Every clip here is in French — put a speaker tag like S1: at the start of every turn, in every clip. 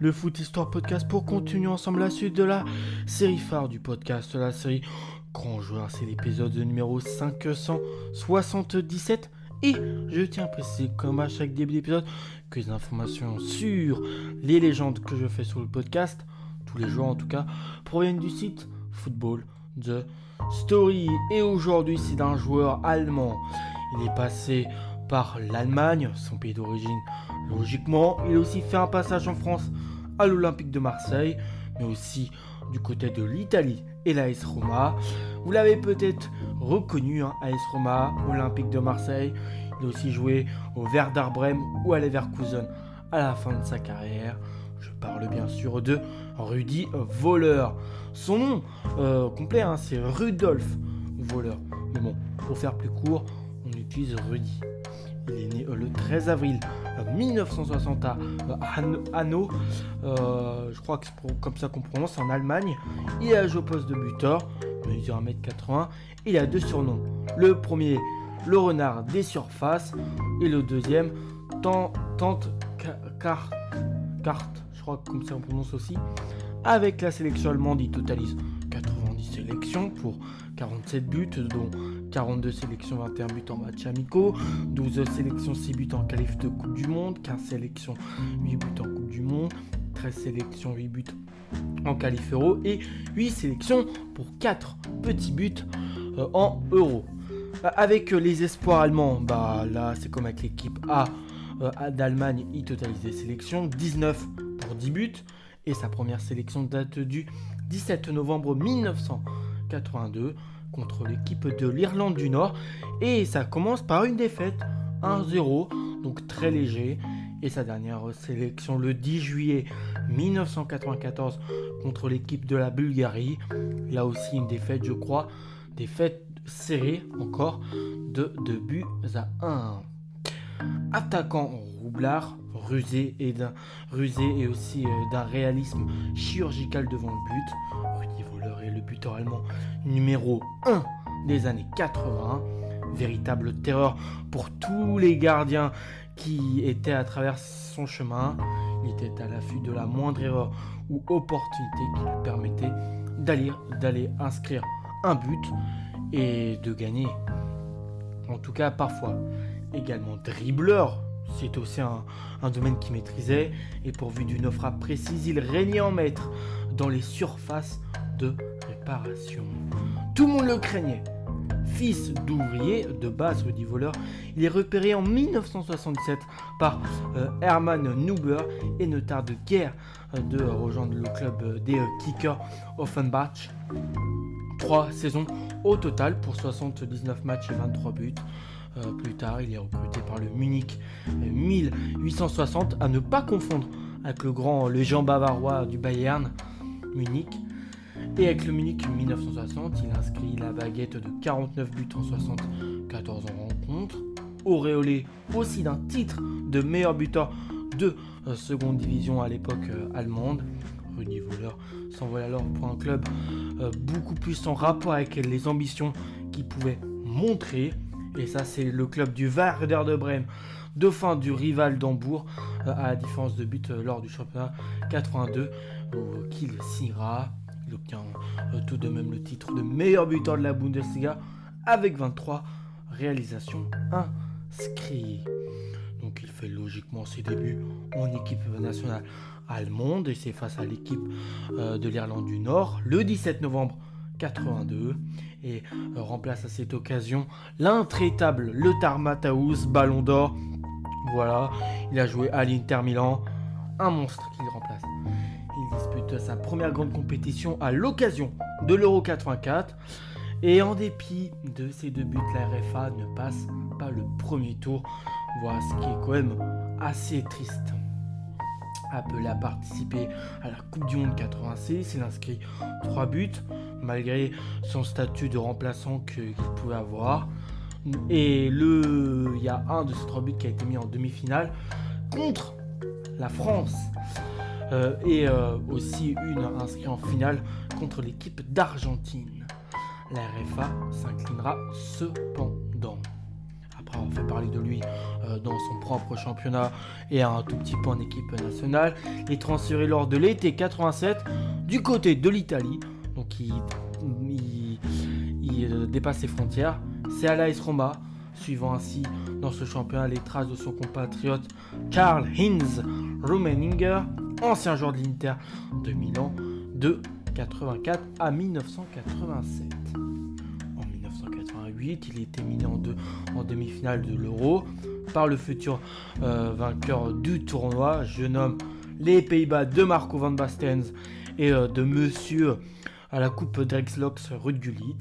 S1: le Foot Histoire Podcast, pour continuer ensemble la suite de la série phare du podcast, la série Grand Joueur. C'est l'épisode numéro 577. Et je tiens à préciser, comme à chaque début d'épisode, que les informations sur les légendes que je fais sur le podcast, tous les jours en tout cas, proviennent du site Football The Story. Et aujourd'hui, c'est d'un joueur allemand. Il est passé par l'Allemagne, son pays d'origine. Logiquement, il a aussi fait un passage en France à l'Olympique de Marseille, mais aussi du côté de l'Italie et l'AS Roma. Vous l'avez peut-être reconnu, hein, AS Roma, Olympique de Marseille. Il a aussi joué au Werder ou à Leverkusen à la fin de sa carrière. Je parle bien sûr de Rudy Voleur. Son nom euh, complet, hein, c'est Rudolf Voleur. Mais bon, pour faire plus court, on utilise Rudy. Il est né euh, le 13 avril 1960 à Hanau. Euh, je crois que c'est comme ça qu'on prononce en Allemagne. Il a joué au poste de buteur, mesure 1m80. Il a deux surnoms. Le premier, le renard des surfaces. Et le deuxième, Tante Carte. Carte, je crois que comme ça on prononce aussi. Avec la sélection allemande, il totalise 90 sélections pour 47 buts, dont 42 sélections, 21 buts en match amicaux, 12 sélections, 6 buts en qualif de Coupe du Monde, 15 sélections, 8 buts en Coupe du Monde, 13 sélections, 8 buts en qualif euro et 8 sélections pour 4 petits buts euh, en euro. Euh, avec les espoirs allemands, bah là c'est comme avec l'équipe A euh, d'Allemagne, il totalise des sélections, 19 pour 10 buts et sa première sélection date du 17 novembre 1982 contre l'équipe de l'Irlande du Nord. Et ça commence par une défaite 1-0, donc très léger. Et sa dernière sélection le 10 juillet 1994 contre l'équipe de la Bulgarie. Là aussi une défaite, je crois. Défaite serrée encore de 2 buts à 1. Attaquant roublard, rusé et rusé et aussi euh, d'un réalisme chirurgical devant le but. Est le buteur allemand numéro 1 des années 80. Véritable terreur pour tous les gardiens qui étaient à travers son chemin. Il était à l'affût de la moindre erreur ou opportunité qui lui permettait d'aller, d'aller inscrire un but et de gagner. En tout cas, parfois également dribbleur. C'est aussi un, un domaine qu'il maîtrisait et pourvu d'une frappe précise, il régnait en maître dans les surfaces de réparation. Tout le monde le craignait. Fils d'ouvrier de base Rudy Voleur, il est repéré en 1967 par euh, Hermann Nuber et ne tarde guère euh, de rejoindre le club des euh, Kickers Offenbach. Trois saisons au total pour 79 matchs et 23 buts. plus tard, il est recruté par le Munich 1860, à ne pas confondre avec le grand Jean bavarois du Bayern Munich. Et avec le Munich 1960, il inscrit la baguette de 49 buts en 74 rencontres, auréolé aussi d'un titre de meilleur buteur de euh, seconde division à l'époque euh, allemande. Rudy Voleur s'envole alors pour un club euh, beaucoup plus en rapport avec les ambitions qu'il pouvait montrer. Et ça, c'est le club du Werder de Brême, dauphin du rival d'Hambourg, à la différence de but lors du championnat 82, qu'il signera. Il obtient euh, tout de même le titre de meilleur buteur de la Bundesliga avec 23 réalisations inscrites. Donc il fait logiquement ses débuts en équipe nationale allemande et c'est face à l'équipe euh, de l'Irlande du Nord le 17 novembre 82 et euh, remplace à cette occasion l'intraitable Le Mataus, Ballon d'Or. Voilà, il a joué à l'Inter Milan, un monstre qu'il remplace. Dispute sa première grande compétition à l'occasion de l'Euro 84. Et en dépit de ces deux buts, la RFA ne passe pas le premier tour. Voilà ce qui est quand même assez triste. Appelé à participer à la Coupe du Monde 86, il inscrit 3 buts, malgré son statut de remplaçant qu'il pouvait avoir. Et le, il y a un de ces trois buts qui a été mis en demi-finale contre la France. Euh, et euh, aussi une inscrite en finale contre l'équipe d'Argentine. La RFA s'inclinera cependant. Après avoir fait parler de lui dans son propre championnat et un tout petit peu en équipe nationale. Il est transféré lors de l'été 87 du côté de l'Italie. Donc il, il, dépasse ses frontières. C'est à l'AS Roma, suivant ainsi dans ce championnat les traces de son compatriote Karl Hinz Rummeninger, ancien joueur de l'Inter de Milan de 84 à 1987. En 1988, il était miné en, demi-finale de l'Euro par le futur euh, vainqueur du tournoi. Je nomme les Pays-Bas de Marco van Basten et euh, de Monsieur à la Coupe Drexlox Ruud Gullit.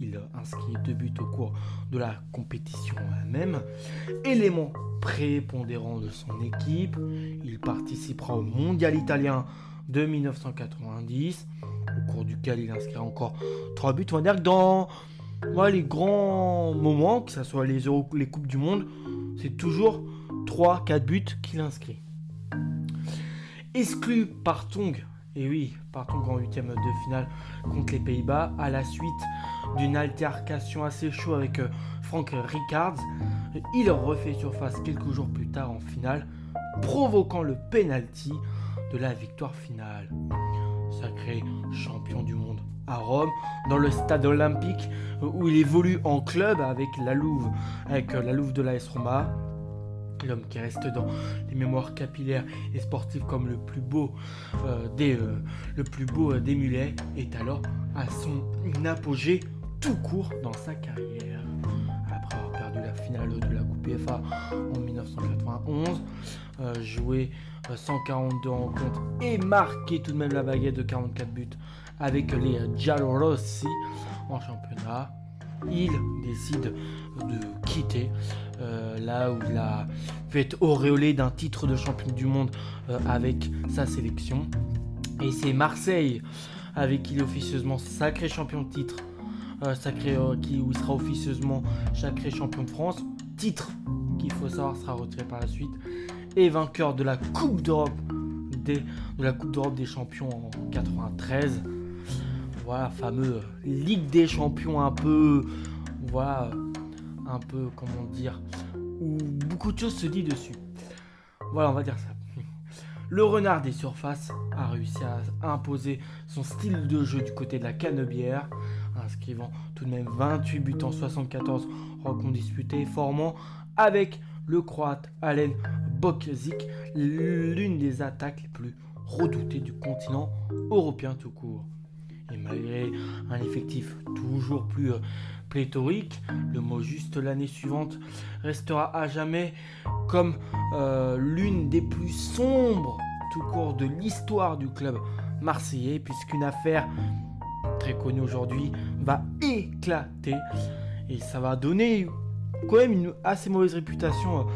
S1: Il inscrit deux buts au cours de la compétition même. Élément prépondérant de son équipe, il participera au Mondial italien de 1990, au cours duquel il inscrit encore trois buts. On va dire que dans les grands moments, que ce soit les, les Coupes du Monde, c'est toujours 3-4 buts qu'il inscrit. Exclu par Tong et oui, partons en huitième de finale contre les Pays-Bas à la suite d'une altercation assez chaude avec euh, Frank Rickards. Il refait surface quelques jours plus tard en finale, provoquant le penalty de la victoire finale. Sacré champion du monde à Rome, dans le stade olympique où il évolue en club avec la Louve, avec euh, la Louve de l'AS Roma l'homme qui reste dans les mémoires capillaires et sportives comme le plus beau euh, des euh, le plus beau euh, des mulets est alors à son apogée tout court dans sa carrière. Après avoir perdu la finale de la Coupe FA en 1991, joué 142 rencontres et marqué tout de même la baguette de 44 buts avec les Giallorossi en championnat, il décide de quitter euh, là où il a fait auréoler d'un titre de champion du monde euh, avec sa sélection. Et c'est Marseille avec qui il est officieusement sacré champion de titre, euh, sacré, qui, où sera officieusement sacré champion de France. Titre qu'il faut savoir sera retiré par la suite. Et vainqueur de la Coupe d'Europe des, de la Coupe d'Europe des champions en 93. Voilà, fameux Ligue des champions un peu. Voilà un peu, comment dire, où beaucoup de choses se disent dessus. Voilà, on va dire ça. Le renard des surfaces a réussi à imposer son style de jeu du côté de la canebière, inscrivant tout de même 28 buts en 74 rencontres disputées, formant avec le croate Alen Bokzik l'une des attaques les plus redoutées du continent européen tout court. Et malgré un effectif toujours plus euh, pléthorique, le mot juste l'année suivante restera à jamais comme euh, l'une des plus sombres tout court de l'histoire du club marseillais, puisqu'une affaire très connue aujourd'hui va éclater et ça va donner quand même une assez mauvaise réputation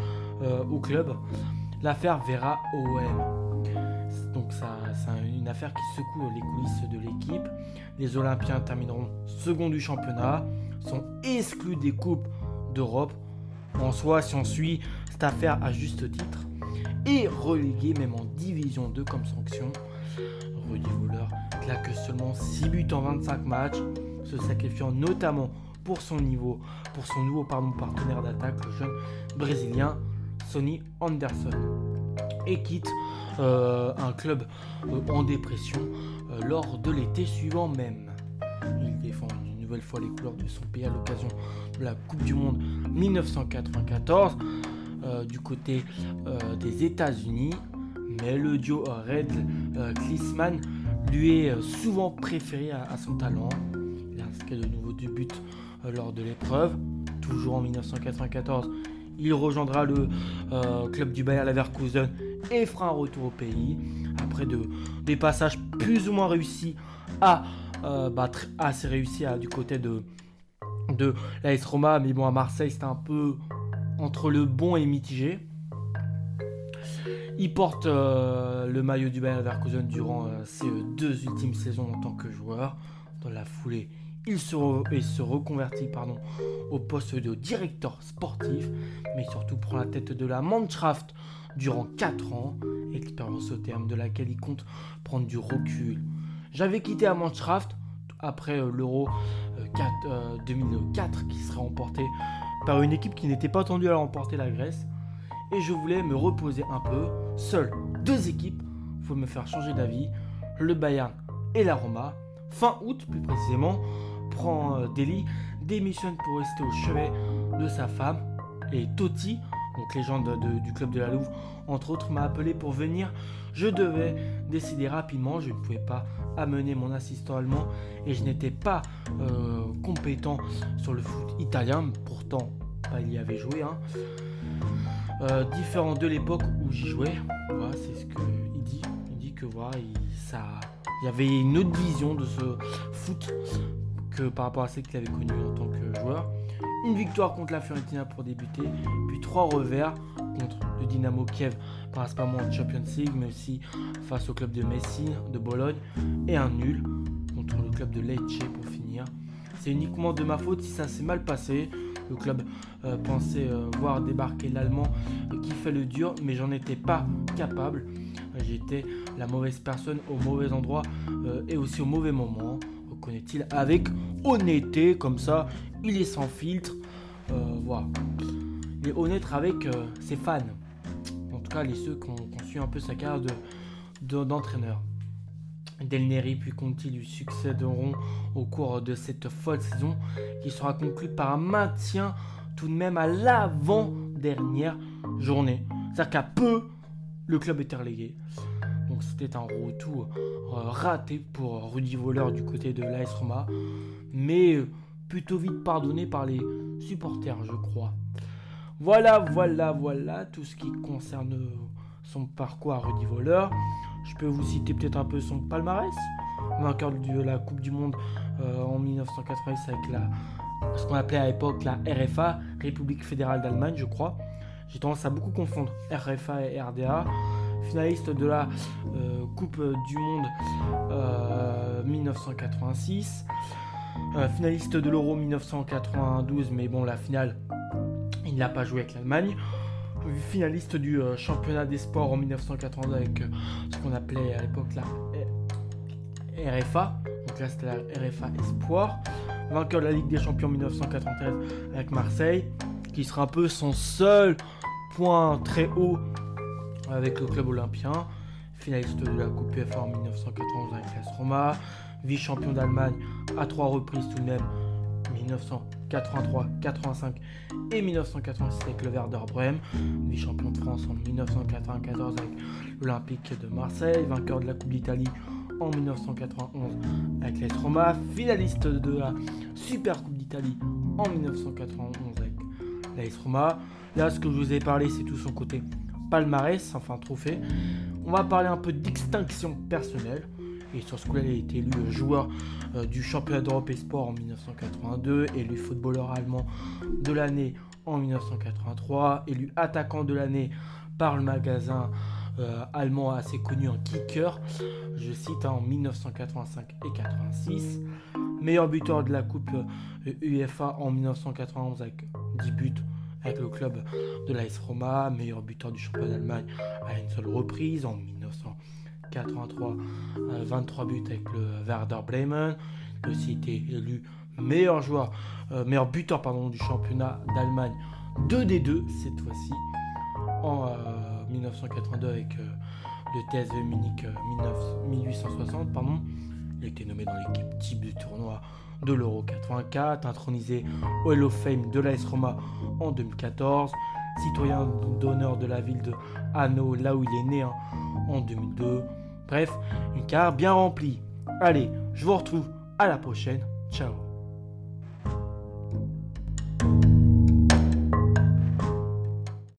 S1: euh, au club. L'affaire Vera OM. Donc ça, c'est une affaire qui secoue les coulisses de l'équipe. Les Olympiens termineront second du championnat sont exclus des Coupes d'Europe. En soi, si on suit cette affaire à juste titre, et relégués même en Division 2 comme sanction. Rudy Voller claque seulement 6 buts en 25 matchs, se sacrifiant notamment pour son niveau, pour son nouveau partenaire d'attaque, le jeune brésilien Sonny Anderson. Et quitte euh, un club euh, en dépression euh, lors de l'été suivant même. Il défend nouvelle fois les couleurs de son pays à l'occasion de la Coupe du Monde 1994 euh, du côté euh, des États-Unis. Mais le duo Red euh, Klisman lui est souvent préféré à, son talent. Il inscrit de nouveau deux buts lors de l'épreuve. Toujours en 1994, il rejoindra le club du Bayer Leverkusen et fera un retour au pays après de, des passages plus ou moins réussis à euh, bah, assez réussi à, du côté de, de l'AS Roma, mais bon, à Marseille, c'était un peu entre le bon et mitigé. Il porte euh, le maillot du Bayern Leverkusen durant euh, ses deux ultimes saisons en tant que joueur. Dans la foulée, il se, reconvertit au poste de directeur sportif, mais surtout prend la tête de la Mannschaft durant 4 ans, expérience au terme de laquelle il compte prendre du recul j'avais quitté à Mannschaft après euh, l'Euro 2004 euh, euh, qui sera remporté par une équipe qui n'était pas tendue à remporter la Grèce. Et je voulais me reposer un peu. Seules deux équipes faut me faire changer d'avis. Le Bayern et la Roma. Fin août, plus précisément, prend Deli, démissionne pour rester au chevet de sa femme. Et Totti, donc légende du club de la Louve, entre autres, m'a appelé pour venir. Je devais décider rapidement, je ne pouvais pas amener mon assistant allemand et je n'étais pas euh, compétent sur le foot italien, pourtant il y avait joué. Hein. Euh, différent de l'époque où j'y jouais, voilà, c'est ce qu'il dit. Il dit que voilà, il, ça, il y avait une autre vision de ce foot que par rapport à celle qu'il avait connu en tant que Une victoire contre la Fiorentina pour débuter, puis trois revers contre le Dynamo Kiev, principalement en Champions League, mais aussi face au club de Messi, de Bologne, et un nul contre le club de Lecce pour finir. C'est uniquement de ma faute si ça s'est mal passé. Le club euh, pensait euh, voir débarquer l'Allemand euh, qui fait le dur, mais j'en étais pas capable. J'étais la mauvaise personne au mauvais endroit et aussi au mauvais moment reconnaît-il avec honnêteté, comme ça, il est sans filtre. voilà. Il est honnête avec ses fans. En tout cas, les ceux qui ont, su un peu sa carrière d'entraîneur. Del Neri puis Conti lui succéderont au cours de cette folle saison qui sera conclue par un maintien tout de même à l'avant-dernière journée. C'est-à-dire qu'à peu, le club était relégué. C'était un retour euh, raté pour Rudy Voleur du côté de l'AS Roma, mais plutôt vite pardonné par les supporters, je crois. Voilà, voilà, voilà tout ce qui concerne son parcours à Rudy Voleur. Je peux vous citer peut-être un peu son palmarès. Vainqueur de la Coupe du Monde euh, en 1990 avec la, ce qu'on appelait à l'époque la RFA, République fédérale d'Allemagne, je crois. J'ai tendance à beaucoup confondre RFA et RDA. Finaliste de la euh, Coupe du Monde 1986. Euh, finaliste de l'Euro 1992, mais bon, la finale, il n'a pas joué avec l'Allemagne finaliste du euh, championnat des sports en 1982 avec euh, ce qu'on appelait à l'époque la RFA. Donc là c'était la RFA Espoir. Vainqueur de la Ligue des Champions en 1993 avec Marseille, qui sera un peu son seul point très haut avec le club olympien. Finaliste de la Coupe UEFA en 1991 avec l'AS Roma. Vice-champion d'Allemagne à trois reprises tout de même 1983, 85 et 1986 avec le Werder Bremen, vice-champion de France en 1994 avec l'Olympique de Marseille, vainqueur de la Coupe d'Italie en 1991 avec l'AS Roma, finaliste de la Super Coupe d'Italie en 1991 avec l'AS Roma. Là, ce que je vous ai parlé, c'est tout son côté palmarès, enfin trophée. On va parler un peu d'extinction personnelle. Et sur ce coup-là, il a été élu joueur euh, du championnat d'Europe et sport en 1982, élu footballeur allemand de l'année en 1983, élu attaquant de l'année par le magasin euh, allemand assez connu en kicker, je cite hein, en 1985 et 86, meilleur buteur de la Coupe UEFA en 1991 avec 10 buts avec le club de l'AS Roma, meilleur buteur du championnat d'Allemagne à une seule reprise en 1990. 83, 23 buts avec le Werder Bremen. Il a aussi été élu meilleur joueur, euh, meilleur buteur pardon, du championnat d'Allemagne 2D2 cette fois-ci en 1982 euh, avec euh, le TSV Munich 1860 pardon. Il a été nommé dans l'équipe type du tournoi de l'Euro 84, intronisé au Hall of Fame de l'AS Roma en 2014, citoyen d'honneur de la ville de Hanau, là où il est né hein, en 2002. Bref, une carte bien remplie. Allez, je vous retrouve à la prochaine. Ciao